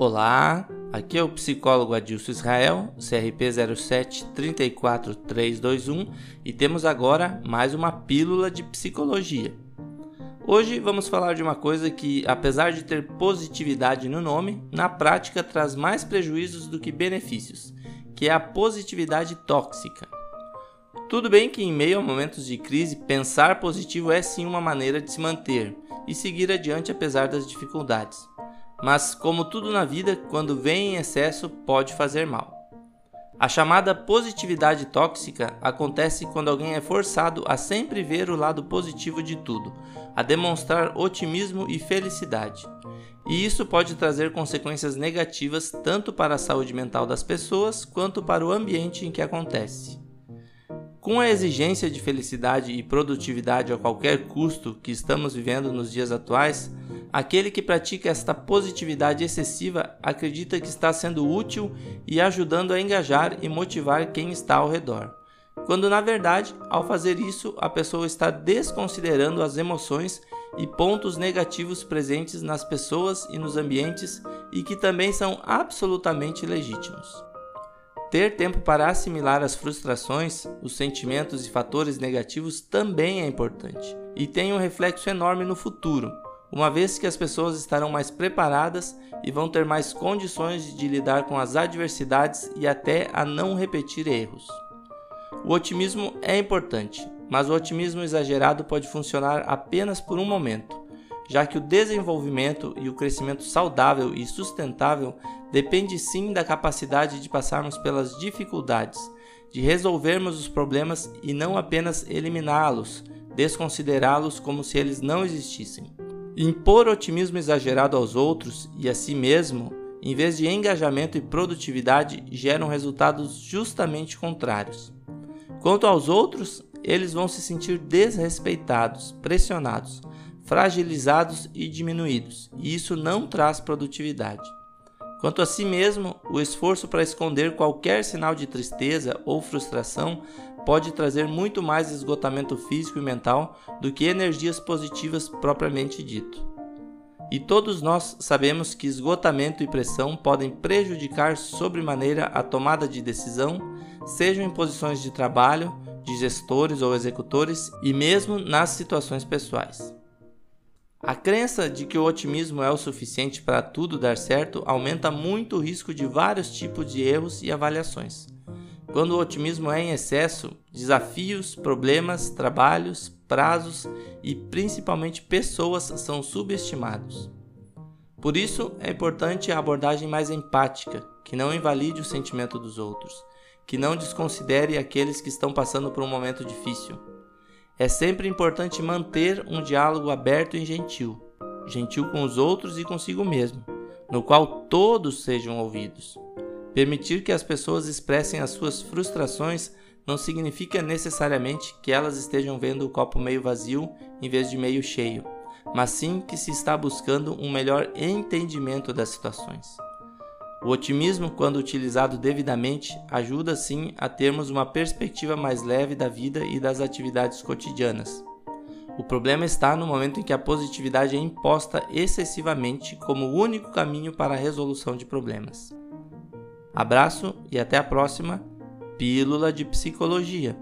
Olá, aqui é o psicólogo Adilson Israel, CRP 0734321 e temos agora mais uma pílula de psicologia. Hoje vamos falar de uma coisa que, apesar de ter positividade no nome, na prática traz mais prejuízos do que benefícios, que é a positividade tóxica. Tudo bem que em meio a momentos de crise, pensar positivo é sim uma maneira de se manter e seguir adiante apesar das dificuldades. Mas, como tudo na vida, quando vem em excesso, pode fazer mal. A chamada positividade tóxica acontece quando alguém é forçado a sempre ver o lado positivo de tudo, a demonstrar otimismo e felicidade. E isso pode trazer consequências negativas tanto para a saúde mental das pessoas quanto para o ambiente em que acontece. Com a exigência de felicidade e produtividade a qualquer custo que estamos vivendo nos dias atuais, aquele que pratica esta positividade excessiva acredita que está sendo útil e ajudando a engajar e motivar quem está ao redor. Quando na verdade, ao fazer isso, a pessoa está desconsiderando as emoções e pontos negativos presentes nas pessoas e nos ambientes e que também são absolutamente legítimos. Ter tempo para assimilar as frustrações, os sentimentos e fatores negativos também é importante e tem um reflexo enorme no futuro, uma vez que as pessoas estarão mais preparadas e vão ter mais condições de lidar com as adversidades e até a não repetir erros. O otimismo é importante, mas o otimismo exagerado pode funcionar apenas por um momento já que o desenvolvimento e o crescimento saudável e sustentável depende sim da capacidade de passarmos pelas dificuldades, de resolvermos os problemas e não apenas eliminá-los, desconsiderá-los como se eles não existissem. Impor otimismo exagerado aos outros e a si mesmo, em vez de engajamento e produtividade, geram resultados justamente contrários. Quanto aos outros, eles vão se sentir desrespeitados, pressionados, fragilizados e diminuídos, e isso não traz produtividade. Quanto a si mesmo, o esforço para esconder qualquer sinal de tristeza ou frustração pode trazer muito mais esgotamento físico e mental do que energias positivas propriamente dito. E todos nós sabemos que esgotamento e pressão podem prejudicar sobremaneira a tomada de decisão, sejam em posições de trabalho, de gestores ou executores e mesmo nas situações pessoais. A crença de que o otimismo é o suficiente para tudo dar certo aumenta muito o risco de vários tipos de erros e avaliações. Quando o otimismo é em excesso, desafios, problemas, trabalhos, prazos e principalmente pessoas são subestimados. Por isso, é importante a abordagem mais empática, que não invalide o sentimento dos outros, que não desconsidere aqueles que estão passando por um momento difícil é sempre importante manter um diálogo aberto e gentil, gentil com os outros e consigo mesmo, no qual todos sejam ouvidos. Permitir que as pessoas expressem as suas frustrações não significa necessariamente que elas estejam vendo o copo meio vazio em vez de meio cheio, mas sim que se está buscando um melhor entendimento das situações. O otimismo, quando utilizado devidamente, ajuda sim a termos uma perspectiva mais leve da vida e das atividades cotidianas. O problema está no momento em que a positividade é imposta excessivamente como o único caminho para a resolução de problemas. Abraço e até a próxima Pílula de Psicologia.